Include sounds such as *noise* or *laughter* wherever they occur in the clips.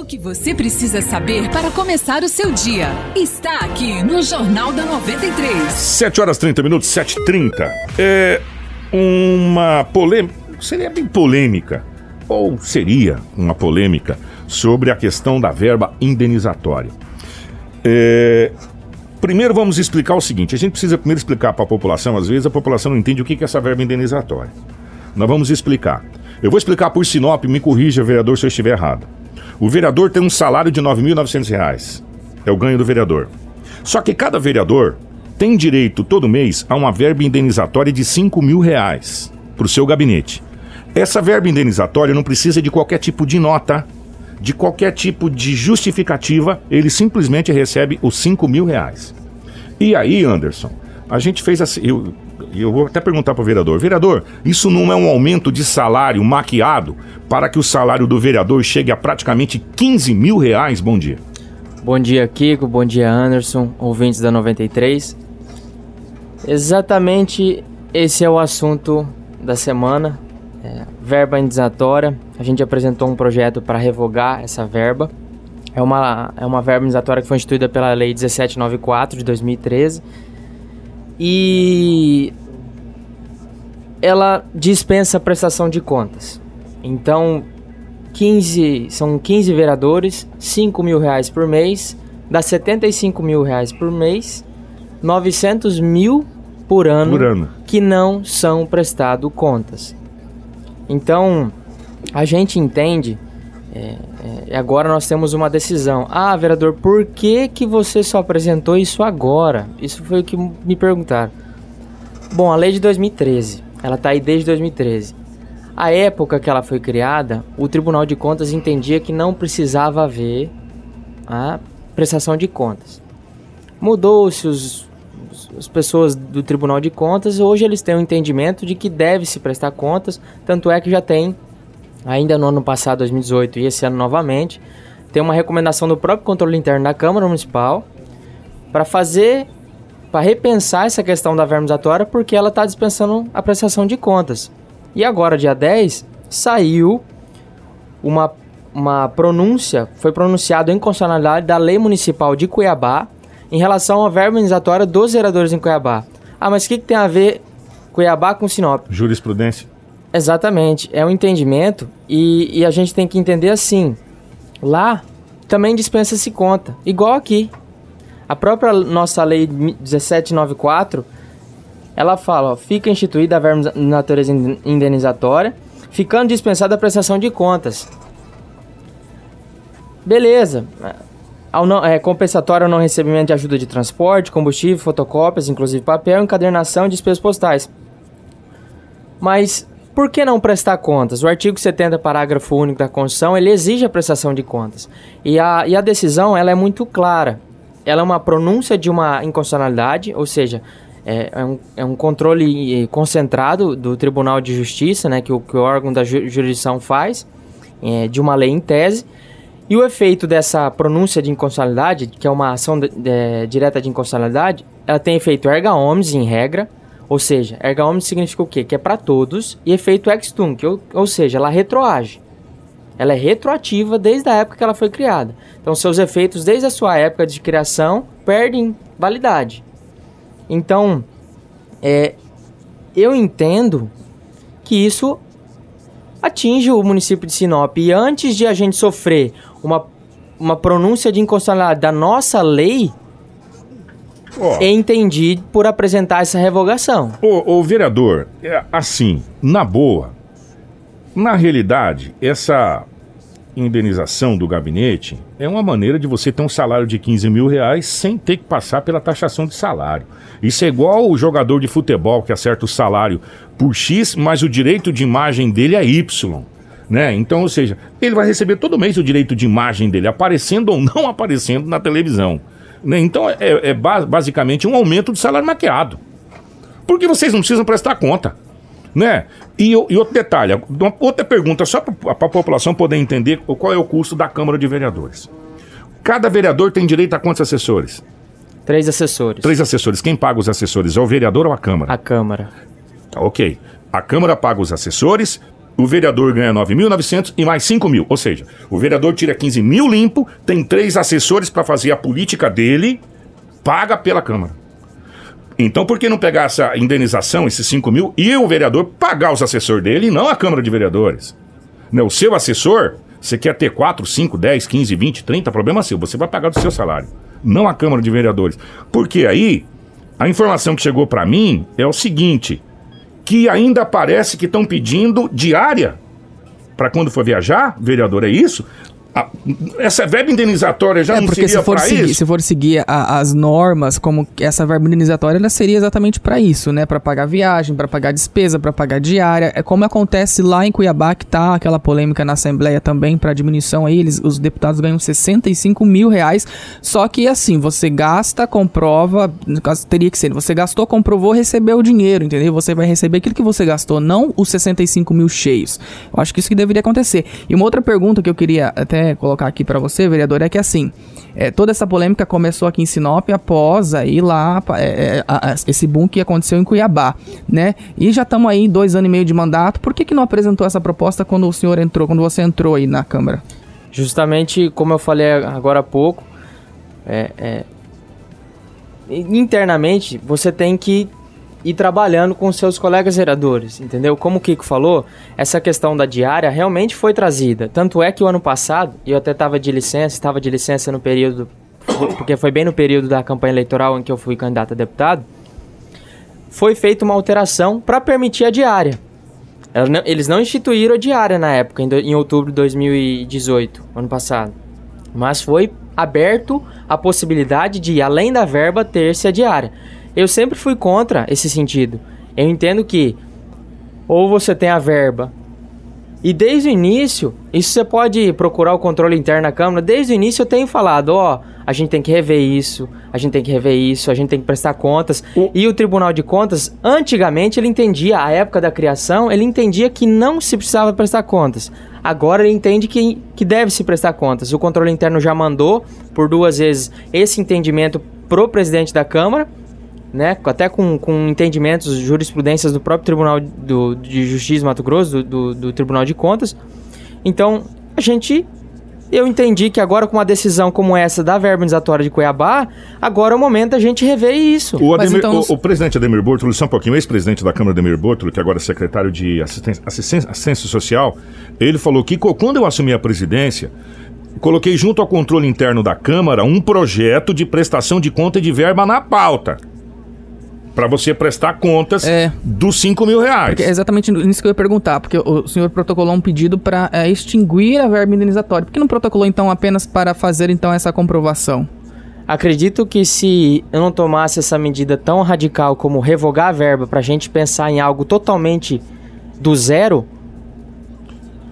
Tudo o que você precisa saber para começar o seu dia está aqui no Jornal da 93. 7 horas 30 minutos, 7h30. É uma polêmica, seria bem polêmica, ou seria uma polêmica, sobre a questão da verba indenizatória. É, primeiro vamos explicar o seguinte: a gente precisa primeiro explicar para a população, às vezes a população não entende o que é essa verba indenizatória. Nós vamos explicar. Eu vou explicar por Sinop, me corrija, vereador, se eu estiver errado. O vereador tem um salário de R$ 9.900. É o ganho do vereador. Só que cada vereador tem direito todo mês a uma verba indenizatória de 5 mil reais para o seu gabinete. Essa verba indenizatória não precisa de qualquer tipo de nota, de qualquer tipo de justificativa, ele simplesmente recebe os 5 mil reais. E aí, Anderson, a gente fez assim. Eu, eu vou até perguntar para o vereador: vereador, isso não é um aumento de salário maquiado para que o salário do vereador chegue a praticamente 15 mil reais? Bom dia. Bom dia, Kiko. Bom dia, Anderson, ouvintes da 93. Exatamente esse é o assunto da semana. É, verba indenizatória. A gente apresentou um projeto para revogar essa verba. É uma, é uma verba indenizatória que foi instituída pela Lei 1794 de 2013 e ela dispensa a prestação de contas. Então, 15, são 15 vereadores, 5 mil reais por mês, dá 75 mil reais por mês, 900 mil por ano, Por ano. que não são prestado contas. Então, a gente entende, é, é, agora nós temos uma decisão. Ah, vereador, por que, que você só apresentou isso agora? Isso foi o que me perguntaram. Bom, a lei de 2013, ela está aí desde 2013. A época que ela foi criada, o Tribunal de Contas entendia que não precisava haver a prestação de contas. Mudou-se os, as pessoas do Tribunal de Contas, hoje eles têm o entendimento de que deve se prestar contas, tanto é que já tem, ainda no ano passado, 2018, e esse ano novamente, tem uma recomendação do próprio controle interno da Câmara Municipal para fazer, para repensar essa questão da verba indenizatória, porque ela está dispensando a prestação de contas. E agora, dia 10, saiu uma, uma pronúncia, foi pronunciado em constitucionalidade da Lei Municipal de Cuiabá em relação à verba indenizatória dos vereadores em Cuiabá. Ah, mas o que, que tem a ver Cuiabá com Sinop? Jurisprudência. Exatamente, é um entendimento e, e a gente tem que entender assim. Lá também dispensa-se conta, igual aqui. A própria nossa lei 1794, ela fala, ó, fica instituída a verba de natureza in- indenizatória, ficando dispensada a prestação de contas. Beleza. Ao não, é, compensatório ao não recebimento de ajuda de transporte, combustível, fotocópias, inclusive papel, encadernação e despesas postais. Mas por que não prestar contas? O artigo 70, parágrafo único da Constituição, ele exige a prestação de contas. E a, e a decisão, ela é muito clara. Ela é uma pronúncia de uma inconstitucionalidade, ou seja, é, é um, é um controle eh, concentrado do Tribunal de Justiça, né, que, o, que o órgão da ju- jurisdição faz, eh, de uma lei em tese. E o efeito dessa pronúncia de inconstitucionalidade, que é uma ação de- de- direta de inconstitucionalidade, ela tem efeito erga omnes, em regra, ou seja, erga omnes significa o quê? Que é para todos, e efeito ex tunc, ou, ou seja, ela retroage. Ela é retroativa desde a época que ela foi criada. Então, seus efeitos desde a sua época de criação perdem validade. Então, é, eu entendo que isso atinge o município de Sinop. E antes de a gente sofrer uma, uma pronúncia de inconstitucionalidade da nossa lei, Ó, entendi por apresentar essa revogação. Ô, ô, vereador, é assim, na boa, na realidade, essa indenização do gabinete é uma maneira de você ter um salário de 15 mil reais sem ter que passar pela taxação de salário. Isso é igual o jogador de futebol que acerta o salário por X, mas o direito de imagem dele é Y. Né? Então, ou seja, ele vai receber todo mês o direito de imagem dele, aparecendo ou não *laughs* aparecendo na televisão. Né? Então, é, é ba- basicamente um aumento do salário maquiado. Porque vocês não precisam prestar conta. Né? E, e outro detalhe, uma outra pergunta, só para a população poder entender qual é o custo da Câmara de Vereadores. Cada vereador tem direito a quantos assessores? Três assessores. Três assessores. Quem paga os assessores? É o vereador ou a Câmara? A Câmara. Tá, ok. A Câmara paga os assessores, o vereador ganha 9.900 e mais 5 mil. Ou seja, o vereador tira 15 mil limpo, tem três assessores para fazer a política dele, paga pela Câmara. Então, por que não pegar essa indenização, esses 5 mil, e o vereador pagar os assessores dele e não a Câmara de Vereadores? Né, o seu assessor, você quer ter 4, 5, 10, 15, 20, 30, problema seu, você vai pagar do seu salário, não a Câmara de Vereadores. Porque aí, a informação que chegou para mim é o seguinte, que ainda parece que estão pedindo diária para quando for viajar, vereador, é isso? A, essa verba indenizatória já é, não porque seria se for seguir, isso? se for seguir a- as normas, como essa verba indenizatória, ela seria exatamente para isso, né? Para pagar viagem, para pagar despesa, para pagar diária. É como acontece lá em Cuiabá, que tá aquela polêmica na Assembleia também para diminuição aí, eles, os deputados ganham 65 mil reais. Só que assim, você gasta, comprova, no caso teria que ser, você gastou, comprovou, recebeu o dinheiro, entendeu? Você vai receber aquilo que você gastou, não os 65 mil cheios. Eu acho que isso que deveria acontecer. E uma outra pergunta que eu queria até colocar aqui para você, vereador, é que assim, é, toda essa polêmica começou aqui em Sinop após aí lá é, é, a- esse boom que aconteceu em Cuiabá, né? E já estamos aí dois anos e meio de mandato. Por que que não apresentou essa proposta quando o senhor entrou, quando você entrou aí na Câmara? Justamente como eu falei agora há pouco, é, é, internamente você tem que ir trabalhando com seus colegas vereadores, entendeu? Como o Kiko falou, essa questão da diária realmente foi trazida. Tanto é que o ano passado, eu até estava de licença, estava de licença no período, porque foi bem no período da campanha eleitoral em que eu fui candidato a deputado, foi feita uma alteração para permitir a diária. Eles não instituíram a diária na época, em outubro de 2018, ano passado. Mas foi aberto a possibilidade de, além da verba, ter-se a diária. Eu sempre fui contra esse sentido. Eu entendo que ou você tem a verba. E desde o início, isso você pode procurar o controle interno da Câmara. Desde o início eu tenho falado, ó, a gente tem que rever isso, a gente tem que rever isso, a gente tem que prestar contas. O- E o Tribunal de Contas, antigamente ele entendia, a época da criação, ele entendia que não se precisava prestar contas. Agora ele entende que, que deve se prestar contas. O controle interno já mandou, por duas vezes, esse entendimento pro presidente da Câmara né, até com, com entendimentos, jurisprudências do próprio Tribunal do, de Justiça de Mato Grosso, do, do, do Tribunal de Contas. Então, a gente. Eu entendi que agora, com uma decisão como essa da verba indenizatória de Cuiabá, agora é o momento da gente rever isso. O, Ademir- então- o- o presidente Ademir Bortolo, só um pouquinho, o ex-presidente da Câmara Ademir Bortolo, que agora é secretário de assistência, assistência, assistência social, ele falou que quando eu assumi a presidência, coloquei junto ao controle interno da Câmara um projeto de prestação de conta de verba na pauta. Para você prestar contas É. dos 5 mil reais. Porque é exatamente nisso que eu ia perguntar, porque o senhor protocolou um pedido para extinguir a verba indenizatória. Por que não protocolou então apenas para fazer então essa comprovação? Acredito que se eu não tomasse essa medida tão radical como revogar a verba para a gente pensar em algo totalmente do zero,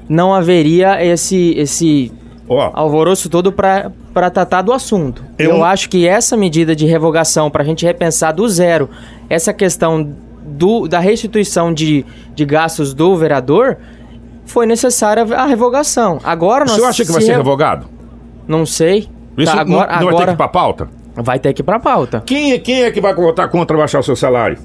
não haveria esse, esse Ó, alvoroço todo para tratar do assunto. Eu- Eu acho que essa medida de revogação, para a gente repensar do zero essa questão do, da restituição de, de gastos do vereador, foi necessária a revogação. Agora o nós senhor acha que vai se ser re- revogado? Não sei. Isso Tá, não- agora, não, vai ter que agora ir pra pauta? vai ter que ir pra pauta. Quem é, quem é que vai votar contra baixar o seu salário?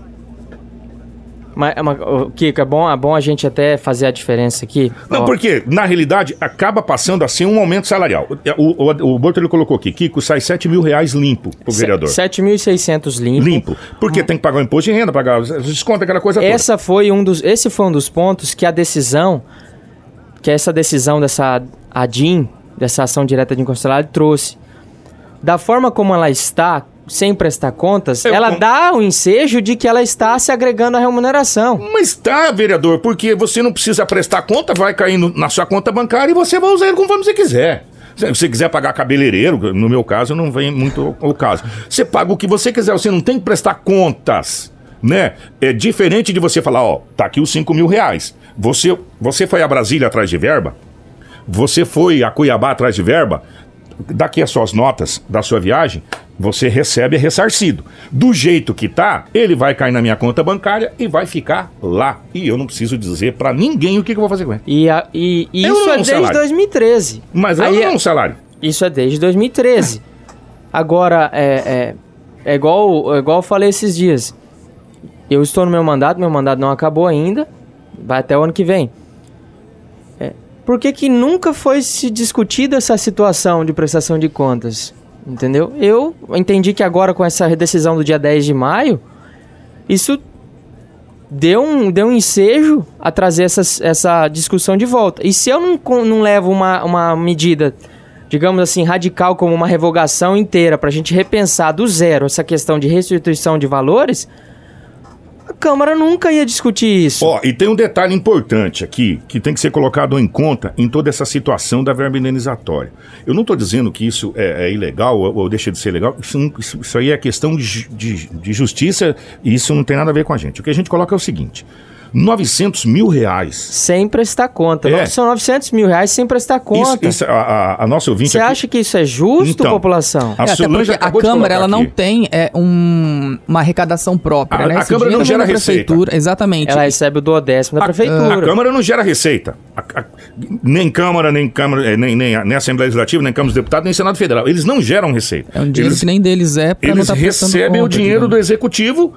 Mas, mas, ô, Kiko, é bom, é bom a gente até fazer a diferença aqui. Não, Ó, porque, na realidade, acaba passando assim um aumento salarial. O, o, o Borto ele colocou aqui, Kiko, sai 7 mil reais limpo pro se- vereador. 7.600 limpo. Limpo. Porque tem que pagar o imposto de renda, pagar os descontos, aquela coisa toda. Essa foi um dos, esse foi um dos pontos que a decisão, que essa decisão dessa ADIM, dessa ação direta de inconstitucionalidade, trouxe. Da forma como ela está, sem prestar contas, Eu ela com- dá o ensejo de que ela está se agregando à remuneração. Mas tá, vereador, porque você não precisa prestar conta, vai cair no- na sua conta bancária e você vai usar ele conforme você quiser. Se você quiser pagar cabeleireiro, no meu caso não vem muito o caso. Você paga o que você quiser, você não tem que prestar contas, né? É diferente de você falar, ó, tá aqui os 5 mil reais. Você, você foi a Brasília atrás de verba? Você foi a Cuiabá atrás de verba? Daqui as suas notas da sua viagem, você recebe ressarcido. Do jeito que tá, ele vai cair na minha conta bancária e vai ficar lá. E eu não preciso dizer pra ninguém o que, que eu vou fazer com ele. E, a- e- e isso é um desde salário. 2013. Mas Aí não é- é um salário. Isso é desde 2013. Agora, é, é, é, igual, é igual eu falei esses dias. Eu estou no meu mandato, meu mandato não acabou ainda. Vai até o ano que vem. Por que, que nunca foi se discutida essa situação de prestação de contas? Entendeu? Eu entendi que agora com essa decisão do dia 10 de maio, isso deu um, deu um ensejo a trazer essa, essa discussão de volta. E se eu não, não levo uma, uma medida, digamos assim, radical como uma revogação inteira para a gente repensar do zero essa questão de restituição de valores, a Câmara nunca ia discutir isso. Ó, e tem um detalhe importante aqui que tem que ser colocado em conta em toda essa situação da verba indenizatória. Eu não estou dizendo que isso é, é ilegal ou, ou, deixa de ser legal, isso, isso, isso aí é questão de, de, de justiça e isso não tem nada a ver com a gente. O que a gente coloca é o seguinte: 900 mil reais. Sem prestar conta. É. São 900 mil reais sem prestar conta. Isso, isso, a, a, a nossa ouvinte Você aqui- acha que isso é justo, Então, população? A É, Solange a Câmara ela não tem é, um- uma arrecadação própria, A- né? a Câmara não gera receita. exatamente. Ela recebe o duodécimo da A- prefeitura. A Câmara não gera receita. A- a- nem Câmara, nem Câmara, eh, nem, nem, nem Assembleia Legislativa, nem Câmara dos Deputados, nem Senado Federal. Eles não geram receita. É um dinheiro eles que nem deles é eles prestando recebem o dinheiro do executivo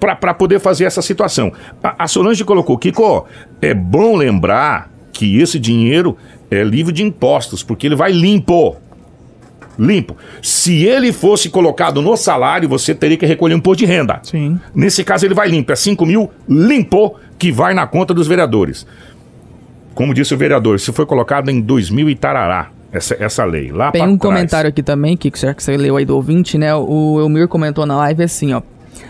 para poder fazer essa situação. A, a Solange colocou, Kiko, é bom lembrar que esse dinheiro é livre de impostos, porque ele vai limpo. Limpo. Se ele fosse colocado no salário, você teria que recolher um imposto de renda. Sim. Nesse caso, ele vai limpo. É 5 mil limpo que vai na conta dos vereadores. Como disse o vereador, isso foi colocado em 2000 e tarará, essa, essa lei. Lá Tem um trás. comentário aqui também, que será que você leu aí do ouvinte, né? O Elmir comentou na live assim, ó.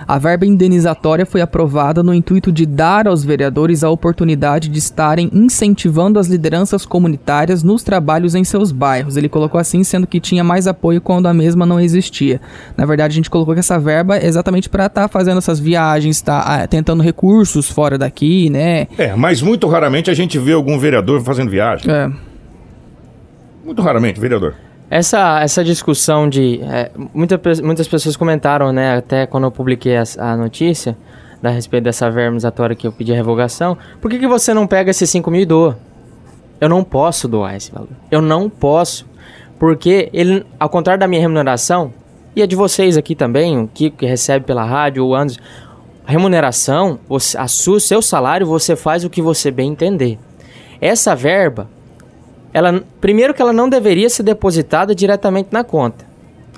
A verba indenizatória foi aprovada no intuito de dar aos vereadores a oportunidade de estarem incentivando as lideranças comunitárias nos trabalhos em seus bairros. Ele colocou assim, sendo que tinha mais apoio quando a mesma não existia. Na verdade, a gente colocou que essa verba é exatamente para estar fazendo essas viagens, estar tentando recursos fora daqui, né? É, mas muito raramente a gente vê algum vereador fazendo viagem. É, Muito raramente, vereador. Essa, essa discussão de. é, muita muitas pessoas comentaram, né? Até quando eu publiquei as- a, notícia da respeito dessa verba indenizatória que eu pedi a revogação. Por que, que você não pega esses 5 mil e doa? Eu não posso doar esse valor. Eu não posso. Porque ele, ao contrário da minha remuneração, e a de vocês aqui também, o Kiko que recebe pela rádio, o Anderson, a remuneração, a sua, seu salário, você faz o que você bem entender. Essa verba, ela primeiro que ela não deveria ser depositada diretamente na conta.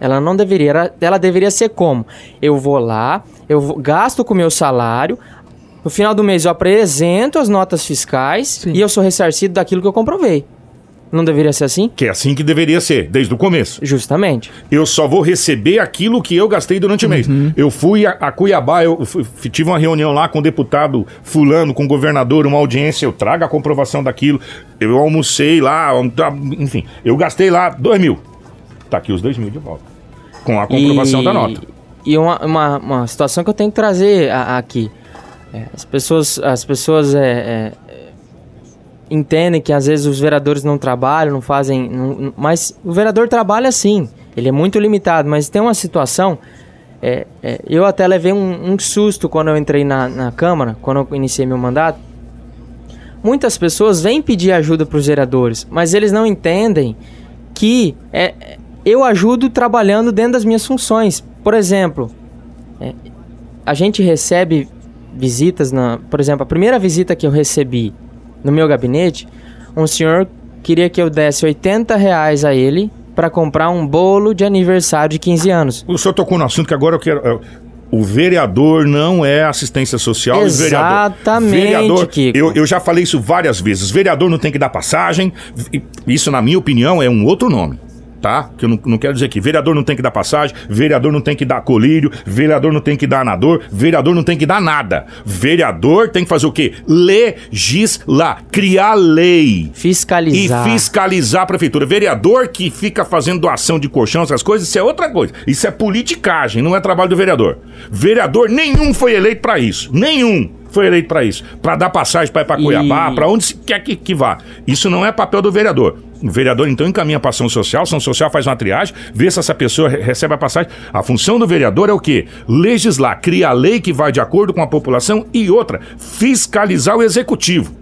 Ela não deveria, ela, ela deveria ser como? Eu vou lá, eu vou- gasto com o meu salário, no final do mês eu apresento as notas fiscais Sim. e eu sou ressarcido daquilo que eu comprovei. Não deveria ser assim? Que é assim que deveria ser, desde o começo. Justamente. Eu só vou receber aquilo que eu gastei durante o mês. Eu fui a, a Cuiabá, eu fui- tive uma reunião lá com o deputado fulano, com o governador, uma audiência, eu trago a comprovação daquilo. Eu almocei lá, tá, enfim, eu gastei lá dois mil. Tá aqui os dois mil de volta. Com a comprovação E- da nota. E uma, uma, uma situação que eu tenho que trazer a- aqui. É, as pessoas, as pessoas é, é, entendem que às vezes os vereadores não trabalham, não fazem. não- mas o vereador trabalha sim. Ele é muito limitado, mas tem uma situação. é, é, eu até levei um, um susto quando eu entrei na, na Câmara, quando eu iniciei meu mandato. Muitas pessoas vêm pedir ajuda para os vereadores, mas eles não entendem que é, é, eu ajudo trabalhando dentro das minhas funções. Por exemplo, é, a gente recebe visitas, na, por exemplo, a primeira visita que eu recebi no meu gabinete, um senhor queria que eu desse 80 reais a ele para comprar um bolo de aniversário de 15 anos. O senhor tocou no assunto que agora eu quero. eu- o vereador não é assistência social e vereador. Exatamente, Vereador, Kiko. Eu, eu já falei isso várias vezes. Vereador não tem que dar passagem. Isso, na minha opinião, é um outro nome. Tá? Que eu não, não quero dizer que vereador não tem que dar passagem, vereador não tem que dar colírio, vereador não tem que dar anador, vereador não tem que dar nada. Vereador tem que fazer o quê? Legislar, criar lei. E Fiscalizar. fiscalizar a prefeitura. Vereador que fica fazendo doação de colchão, essas coisas, isso é outra coisa. Isso é politicagem, não é trabalho do vereador. Vereador nenhum foi eleito pra isso. Nenhum foi eleito pra isso. Pra dar passagem pra ir pra E- Cuiabá, pra onde se quer que, que vá. Isso não é papel do vereador. O vereador então encaminha pra ação social, ação social faz uma triagem, vê se essa pessoa re- recebe a passagem. A função do vereador é o quê? Legislar, criar lei que vai de acordo com a população e outra, fiscalizar o executivo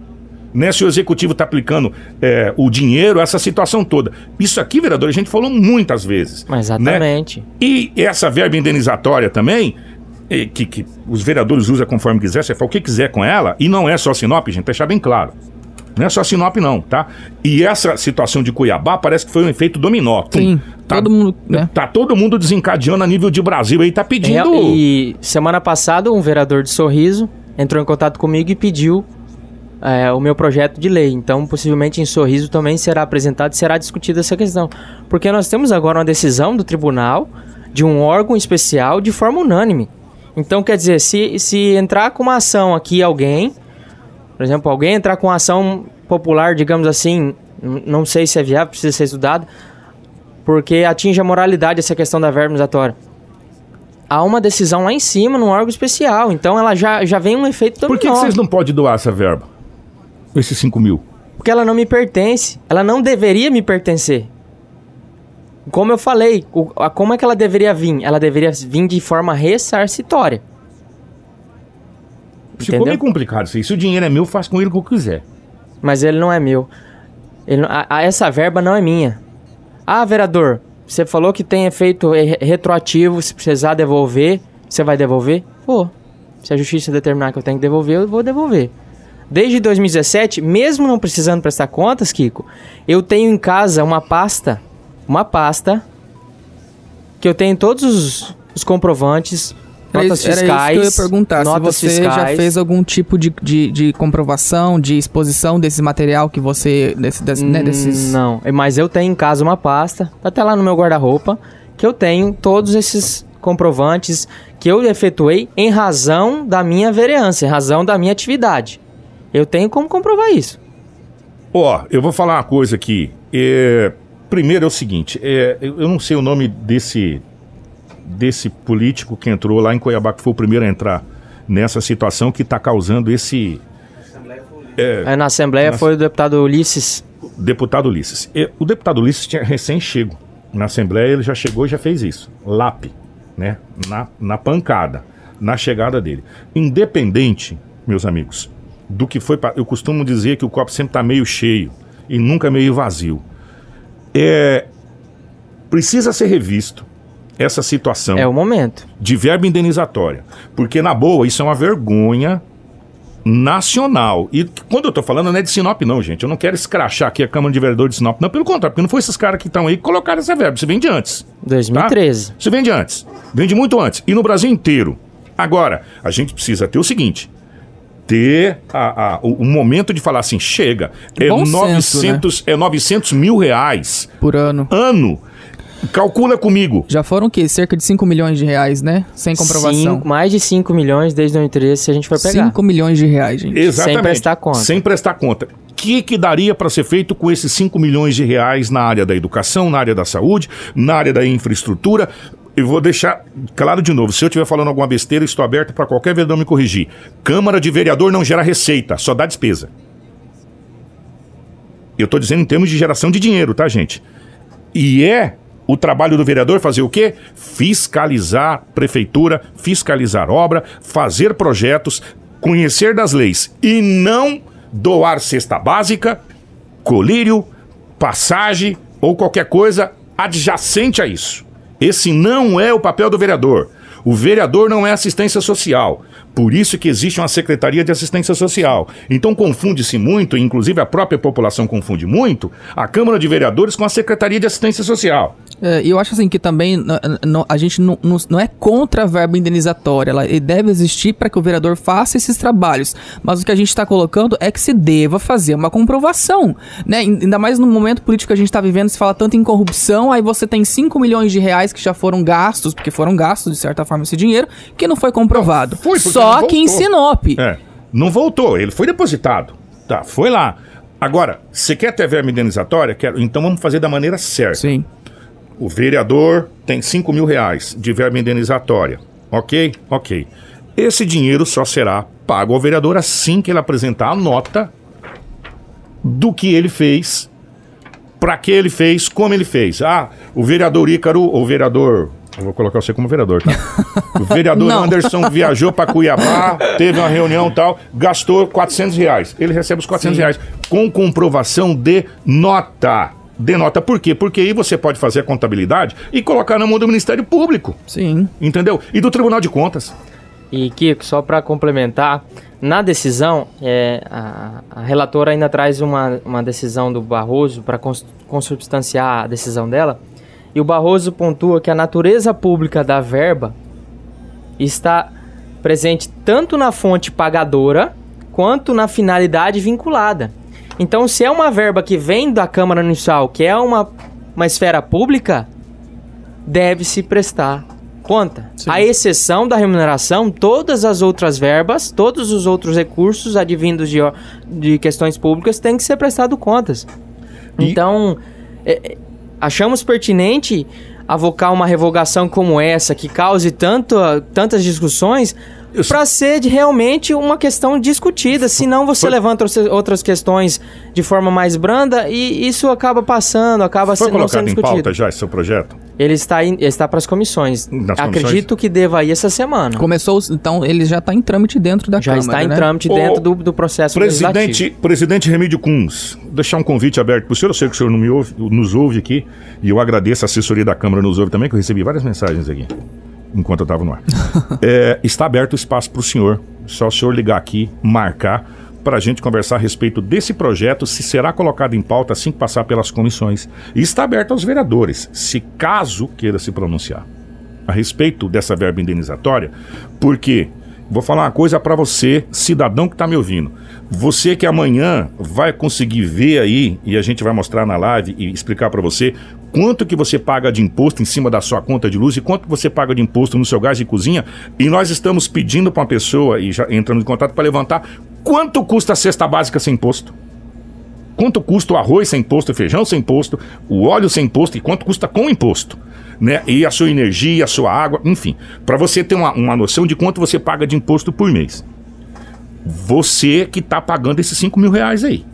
né, se o executivo está aplicando é, o dinheiro, essa situação toda. Isso aqui, vereador, a gente falou muitas vezes. Né? Exatamente. E essa verba indenizatória também, que, que os vereadores usam conforme quiser, você fala o que quiser com ela, e não é só Sinop, gente, deixar bem claro. Não é só Sinop, não, tá? E essa situação de Cuiabá parece que foi um efeito dominó. Tum. Sim, Tá, todo mundo, né? tá todo mundo desencadeando a nível de Brasil aí, tá pedindo. E semana passada, um vereador de Sorriso entrou em contato comigo e pediu é, o meu projeto de lei. Então, possivelmente em Sorriso também será apresentado e será discutida essa questão. Porque nós temos agora uma decisão do tribunal de um órgão especial de forma unânime. Então, quer dizer, se, se entrar com uma ação aqui alguém, por exemplo, alguém entrar com uma ação popular, digamos assim, não sei se é viável, precisa ser estudado, porque atinge a moralidade essa questão da verba indenizatória. Há uma decisão lá em cima, num órgão especial. Então ela já, já vem um efeito dominó. Por que, que vocês não podem doar essa verba? Esses 5 mil? Porque ela não me pertence. Ela não deveria me pertencer. Como eu falei, o- a- como é que ela deveria vir? Ela deveria vir de forma ressarcitória. Ficou meio complicado isso aí. Se o dinheiro é meu, eu faço com ele o que eu quiser. Mas ele não é meu. Não- a- a- essa verba não é minha. Ah, vereador, você falou que tem efeito re- retroativo, se precisar devolver, você vai devolver? Vou. Se a justiça determinar que eu tenho que devolver, eu vou devolver. Desde 2017, mesmo não precisando prestar contas, Kiko, eu tenho em casa uma pasta, uma pasta, que eu tenho todos os, os comprovantes, Era notas isso, era fiscais. isso que eu ia perguntar. notas se você já fiscais. fez algum tipo de, de, de comprovação, de exposição desse material que você. Desse, desse, né, desses... Hum, Não, mas eu tenho em casa uma pasta, tá até lá no meu guarda-roupa, que eu tenho todos esses comprovantes que eu efetuei em razão da minha vereança, em razão da minha atividade. Eu tenho como comprovar isso. Ó, eu vou falar uma coisa aqui. É, primeiro é o seguinte, é, eu não sei o nome desse desse político que entrou lá em Cuiabá, que foi o primeiro a entrar nessa situação que está causando esse Aí na Assembleia Nossa. foi o deputado Ulisses. deputado Ulisses. O deputado Ulisses tinha recém-chego na Assembleia, ele já chegou e já fez isso. LAP, né? Na, na pancada, na chegada dele. Independente, meus amigos, do que foi. Eu costumo dizer que o copo sempre está meio cheio e nunca meio vazio. É, precisa ser revisto essa situação É o momento. de verba indenizatória. Porque, na boa, isso é uma vergonha nacional. E quando eu tô falando, não é de Sinop, não, gente. Eu não quero escrachar aqui a Câmara de Vereadores de Sinop. Não, pelo contrário, porque não foi esses caras que estão aí que colocaram essa verba. Isso vem de antes. 2013. Tá? Isso vem de antes. Vem de muito antes. E no Brasil inteiro. Agora, a gente precisa ter o seguinte. Ter a, a- o, o momento de falar assim, chega. É Bom senso, 900, é 900 mil reais Por ano. ano. Calcula comigo. Já foram o quê? Cerca de 5 milhões de reais, né? Sem comprovação. Cinco- mais de 5 milhões desde 2013, se a gente for pegar. 5 milhões de reais, gente. Exatamente. Sem prestar conta. Sem prestar conta. O que, que daria para ser feito com esses 5 milhões de reais na área da educação, na área da saúde, na área da infraestrutura? Eu vou deixar claro de novo, se eu estiver falando alguma besteira, estou aberto para qualquer vereador me corrigir. Câmara de vereador não gera receita, só dá despesa. Eu estou dizendo em termos de geração de dinheiro, tá, gente? E é o trabalho do vereador fazer o quê? Fiscalizar prefeitura, fiscalizar obra, fazer projetos, conhecer das leis e não doar cesta básica, colírio, passagem ou qualquer coisa adjacente a isso. Esse não é o papel do vereador. O vereador não é assistência social. Por isso que existe uma Secretaria de Assistência Social. Então confunde-se muito, inclusive a própria população confunde muito, a Câmara de Vereadores com a Secretaria de Assistência Social. É, eu acho assim que também a gente não, não- é contra a verba indenizatória, ela deve existir para que o vereador faça esses trabalhos. Mas o que a gente está colocando é que se deva fazer uma comprovação, né? Ain- Ainda mais no momento político que a gente está vivendo, se fala tanto em corrupção, aí você tem 5 milhões de reais que já foram gastos, porque foram gastos de certa forma esse dinheiro, que não foi comprovado. Não, foi, Só que em. Sinop. É, não voltou, ele foi depositado. Tá, foi lá. Agora, você quer ter verba indenizatória? Quero. Então vamos fazer da maneira certa. Sim. O vereador tem 5 mil reais de verba indenizatória. Ok? Ok. Esse dinheiro só será pago ao vereador assim que ele apresentar a nota do que ele fez, para que ele fez, como ele fez. Ah, o vereador Ícaro, ou o vereador. Eu vou colocar você como vereador, tá? O *laughs* vereador. Anderson viajou para Cuiabá, *laughs* teve uma reunião e tal, gastou 400 reais. Ele recebe os 400 reais com comprovação de nota. De nota. Por quê? Porque aí você pode fazer a contabilidade e colocar na mão do Ministério Público. Sim. Entendeu? E do Tribunal de Contas. E Kiko, só para complementar, na decisão, é, a, a, relatora ainda traz uma, uma decisão do Barroso para cons, consubstanciar a decisão dela. E o Barroso pontua que a natureza pública da verba está presente tanto na fonte pagadora quanto na finalidade vinculada. Então, se é uma verba que vem da Câmara Municipal, que é uma, uma esfera pública, deve-se prestar conta. Sim. A exceção da remuneração, todas as outras verbas, todos os outros recursos advindos de, de questões públicas têm que ser prestado contas. E... Então, é, achamos pertinente avocar uma revogação como essa, que cause tanto, tantas discussões, para ser realmente uma questão discutida. Senão você Foi... levanta outras questões de forma mais branda e isso acaba passando, acaba Foi sendo, não sendo discutido. em pauta já esse seu projeto? Ele está, in, está para as comissões. Nas Acredito comissões? que deva ir essa semana. Começou, então ele já está em trâmite dentro da já Câmara, Já está em né? trâmite dentro do, do processo presidente, legislativo. Presidente Remídio Kunz, deixar um convite aberto para o senhor. Eu sei que o senhor não me ouve, nos ouve aqui e eu agradeço a assessoria da Câmara nos ouve também, que eu recebi várias mensagens aqui enquanto eu estava no ar. *laughs* é, está aberto o espaço para o senhor. Só o senhor ligar aqui, marcar, para a gente conversar a respeito desse projeto, se será colocado em pauta assim que passar pelas comissões. E está aberto aos vereadores, se caso queira se pronunciar a respeito dessa verba indenizatória, porque vou falar uma coisa para você, cidadão que está me ouvindo. Você que amanhã vai conseguir ver aí, e a gente vai mostrar na live e explicar para você quanto que você paga de imposto em cima da sua conta de luz e quanto você paga de imposto no seu gás de cozinha. E nós estamos pedindo para uma pessoa, e já entrando em contato, para levantar quanto custa a cesta básica sem imposto. Quanto custa o arroz sem imposto, o feijão sem imposto, o óleo sem imposto e quanto custa com imposto. Né? E a sua energia, a sua água, enfim. Para você ter uma, uma noção de quanto você paga de imposto por mês. Você que está pagando esses 5 mil reais aí.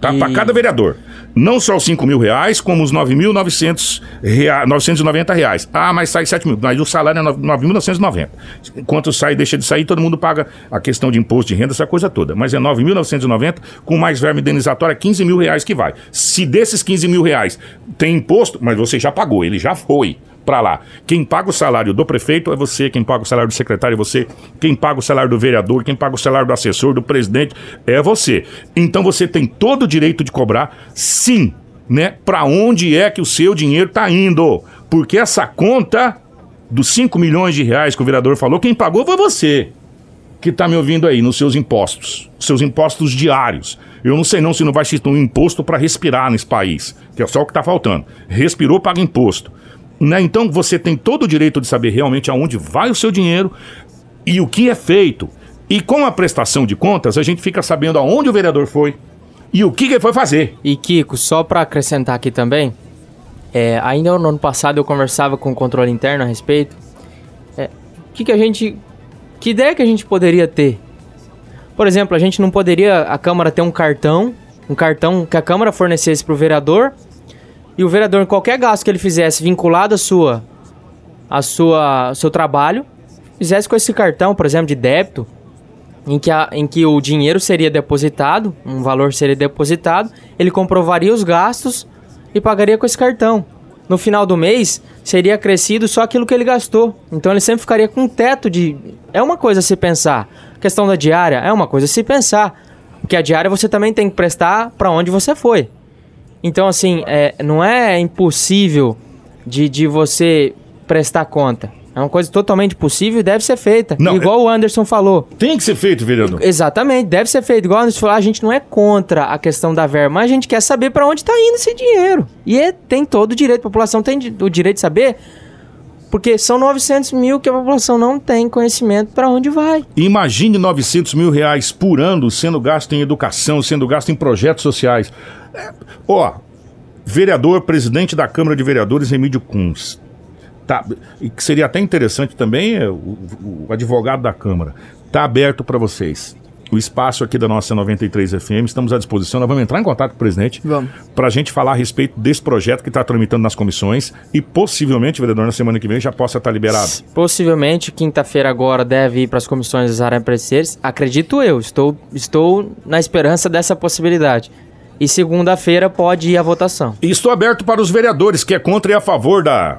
Tá? E... Para cada vereador. Não só os 5 mil reais, como os 9.990 reais. Ah, mas sai 7 mil. Mas o salário é 9.990. Enquanto sai, deixa de sair, todo mundo paga a questão de imposto de renda, essa coisa toda. Mas é 9.990, com mais verba indenizatória, 15 mil reais que vai. Se desses 15 mil reais tem imposto, mas você já pagou, ele já foi para lá. Quem paga o salário do prefeito é você, quem paga o salário do secretário é você, quem paga o salário do vereador, quem paga o salário do assessor, do presidente é você. Então você tem todo o direito de cobrar, sim, né? Para onde é que o seu dinheiro está indo? Porque essa conta dos 5 milhões de reais que o vereador falou, quem pagou foi você que está me ouvindo aí nos seus impostos, seus impostos diários. Eu não sei não se não vai ser um imposto para respirar nesse país, que é só o que está faltando. Respirou, paga imposto. Né? Então você tem todo o direito de saber realmente aonde vai o seu dinheiro e o que é feito. E com a prestação de contas, a gente fica sabendo aonde o vereador foi e o que, que ele foi fazer. E Kiko, só para acrescentar aqui também, é, ainda no ano passado eu conversava com o controle interno a respeito. É, que, que a gente. Que ideia que a gente poderia ter? Por exemplo, a gente não poderia a Câmara ter um cartão, um cartão que a Câmara fornecesse para o vereador e o vereador, em qualquer gasto que ele fizesse vinculado à sua, à sua, seu trabalho, fizesse com esse cartão, por exemplo, de débito, em que, a, em que o dinheiro seria depositado, um valor seria depositado, ele comprovaria os gastos e pagaria com esse cartão. No final do mês, seria acrescido só aquilo que ele gastou. Então ele sempre ficaria com um teto de. É uma coisa a se pensar. A questão da diária é uma coisa a se pensar. Porque a diária você também tem que prestar para onde você foi. Então, assim, é, não é impossível de, de você prestar conta. É uma coisa totalmente possível e deve ser feita. Não, igual é... o Anderson falou. Tem que ser feito, vereador. Exatamente, deve ser feito. Igual o Anderson falou, a gente não é contra a questão da verba, mas a gente quer saber para onde está indo esse dinheiro. E é, tem todo o direito, a população tem o direito de saber, porque são 900 mil que a população não tem conhecimento para onde vai. Imagine 900 mil reais por ano sendo gasto em educação, sendo gasto em projetos sociais. É, ó, vereador, presidente da Câmara de Vereadores, Remídio Kunz. Tá, e que seria até interessante também, é, o, o advogado da Câmara. Está aberto para vocês. O espaço aqui da nossa 93 FM, estamos à disposição. Nós vamos entrar em contato com o presidente para a gente falar a respeito desse projeto que está tramitando nas comissões e possivelmente, vereador, na semana que vem já possa estar tá liberado. Possivelmente, quinta-feira agora deve ir para as comissões das áreas pareceres. Acredito eu, estou, estou na esperança dessa possibilidade e segunda-feira pode ir à votação. E estou aberto para os vereadores que é contra e a favor da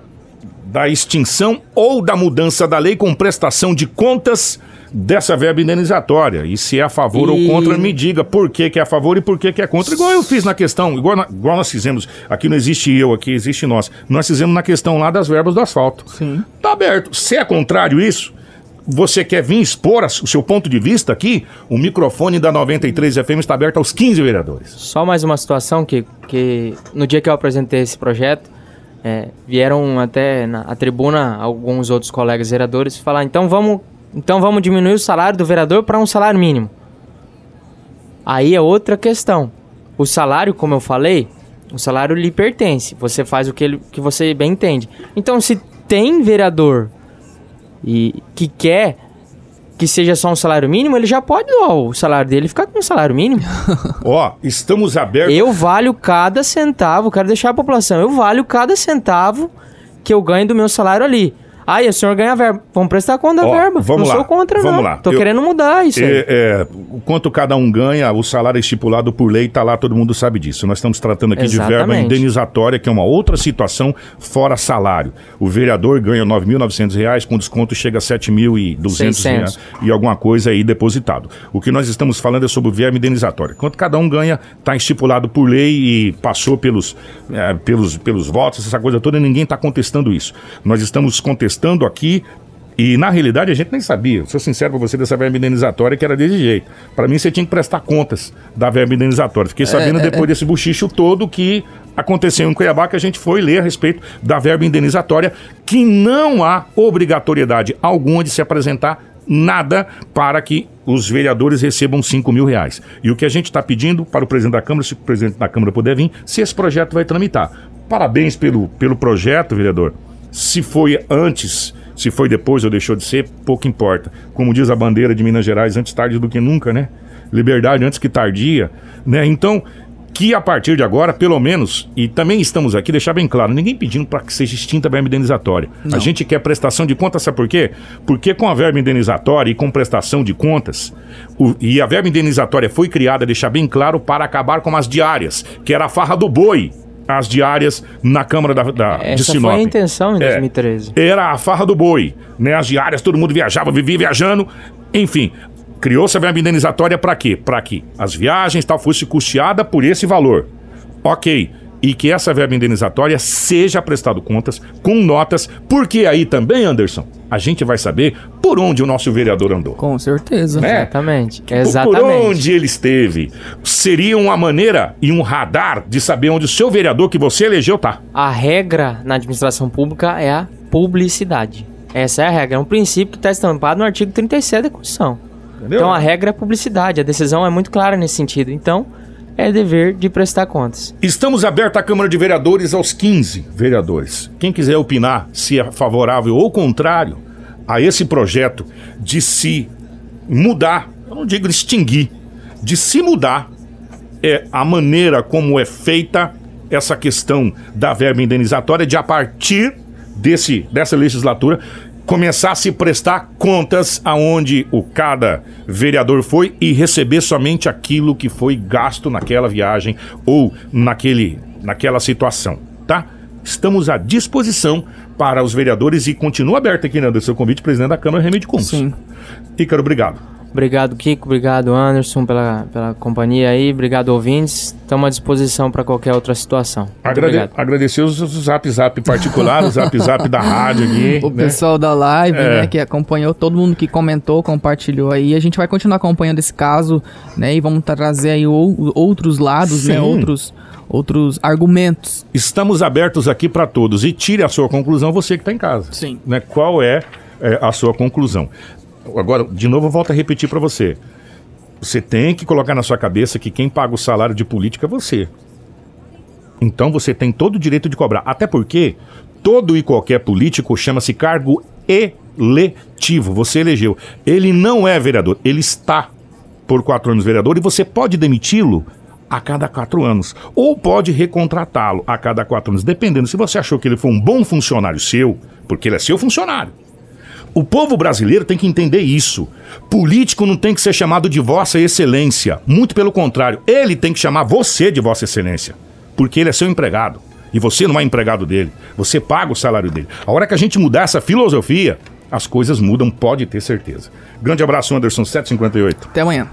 da extinção ou da mudança da lei com prestação de contas dessa verba indenizatória. E se é a favor E- ou contra, me diga por que, que é a favor e por que, que é contra. Igual eu fiz na questão, igual, na- igual nós fizemos. Aqui não existe eu, aqui existe nós. Nós fizemos na questão lá das verbas do asfalto. Sim. Tá aberto. Se é contrário isso, você quer vir expor as- o seu ponto de vista aqui? O microfone da 93 FM está aberto aos 15 vereadores. Só mais uma situação que, que no dia que eu apresentei esse projeto, é, vieram até na a tribuna alguns outros colegas vereadores falar, então vamos, então vamos diminuir o salário do vereador para um salário mínimo. Aí é outra questão. O salário, como eu falei, o salário lhe pertence. Você faz o que, ele, que você bem entende. Então, se tem vereador e que quer que seja só um salário mínimo, ele já pode doar o salário dele e ficar com um salário mínimo. *laughs* Ó, estamos abertos. Eu valho cada centavo, quero deixar a população, eu valho cada centavo que eu ganho do meu salário ali. Aí, o senhor ganha verba. Vamos prestar conta da Ó, verba. vamos não lá, sou contra, vamos não. lá. Tô Eu- querendo mudar isso. É, é, o quanto cada um ganha, o salário estipulado por lei está lá, todo mundo sabe disso. Nós estamos tratando aqui de verba Exatamente. indenizatória, que é uma outra situação fora salário. O vereador ganha 9.900 reais, com desconto chega a 7.200 reais 600. e alguma coisa aí depositado. O que nós estamos falando é sobre o verba indenizatório. Quanto cada um ganha, está estipulado por lei e passou pelos, é, pelos, pelos votos, essa coisa toda, e ninguém está contestando isso. Nós estamos contestando aqui e na realidade a gente nem sabia, sou sincero pra você, dessa verba indenizatória que era desse jeito. Pra mim você tinha que prestar contas da verba indenizatória. Fiquei sabendo depois desse buchicho todo que aconteceu em Cuiabá que a gente foi ler a respeito da verba indenizatória, que não há obrigatoriedade alguma de se apresentar nada para que os vereadores recebam 5 mil reais. E o que a gente está pedindo para o presidente da Câmara, se o presidente da Câmara puder vir, se esse projeto vai tramitar. Parabéns pelo, pelo projeto, vereador. Se foi antes, se foi depois ou deixou de ser, pouco importa. Como diz a bandeira de Minas Gerais, antes tarde do que nunca, né? Liberdade antes que tardia, né? Então, que a partir de agora, pelo menos, e também estamos aqui, deixar bem claro, ninguém pedindo para que seja extinta a verba indenizatória. A gente quer prestação de contas, sabe por quê? Porque com a verba indenizatória e com prestação de contas, o- e a verba indenizatória foi criada, deixar bem claro, para acabar com as diárias, que era a farra do boi, as diárias na Câmara da, da, de Essa Sinop. foi a intenção em É. 2013. Era a farra do boi, né? As diárias, todo mundo viajava, vivia viajando. Enfim, criou-se a verba indenizatória para quê? Para que as viagens tal fosse custeada por esse valor. Ok. E que essa verba indenizatória seja prestado contas com notas, porque aí também, Anderson, a gente vai saber por onde o nosso vereador andou. Com certeza. Né? Exatamente. Por Exatamente. onde ele esteve. Seria uma maneira e um radar de saber onde o seu vereador que você elegeu tá. A regra na administração pública é a publicidade. Essa é a regra. É um princípio que está estampado no artigo 37 da Constituição. Entendeu? Então a regra é a publicidade. A decisão é muito clara nesse sentido. Então é dever de prestar contas. Estamos abertos à Câmara de Vereadores aos 15 vereadores. Quem quiser opinar se é favorável ou contrário a esse projeto de se mudar, eu não digo extinguir, de se mudar é a maneira como é feita essa questão da verba indenizatória de a partir desse, dessa legislatura começar a se prestar contas aonde o cada vereador foi e receber somente aquilo que foi gasto naquela viagem ou naquele, naquela situação, tá? Estamos à disposição para os vereadores e continua aberto aqui, né, do seu convite, presidente da Câmara, Remédio Cons. Sim. Ícaro, obrigado. Obrigado, Kiko. Obrigado, Anderson, pela, pela companhia aí. Obrigado, ouvintes. Estamos à disposição para qualquer outra situação. Agrade- obrigado. agradecer os, os zap zap particular, o zap zap da rádio aqui. O né? pessoal da live, É. né, que acompanhou, todo mundo que comentou, compartilhou aí. A gente vai continuar acompanhando esse caso, né, e vamos trazer aí ou- outros lados, né, Sim. outros, outros argumentos. Estamos abertos aqui para todos e tire a sua conclusão, você que está em casa. Sim. Né? Qual é, é, a sua conclusão? Agora, de novo, eu volto a repetir para você. Você tem que colocar na sua cabeça que quem paga o salário de política é você. Então você tem todo o direito de cobrar. Até porque todo e qualquer político chama-se cargo eletivo. Você elegeu. Ele não é vereador, ele está por quatro anos vereador e você pode demiti-lo a cada quatro anos. Ou pode recontratá-lo a cada quatro anos, dependendo. Se você achou que ele foi um bom funcionário seu, porque ele é seu funcionário. O povo brasileiro tem que entender isso. Político não tem que ser chamado de Vossa Excelência. Muito pelo contrário, ele tem que chamar você de Vossa Excelência. Porque ele é seu empregado. E você não é empregado dele. Você paga o salário dele. A hora que a gente mudar essa filosofia, as coisas mudam, pode ter certeza. Grande abraço, Anderson 758. Até amanhã.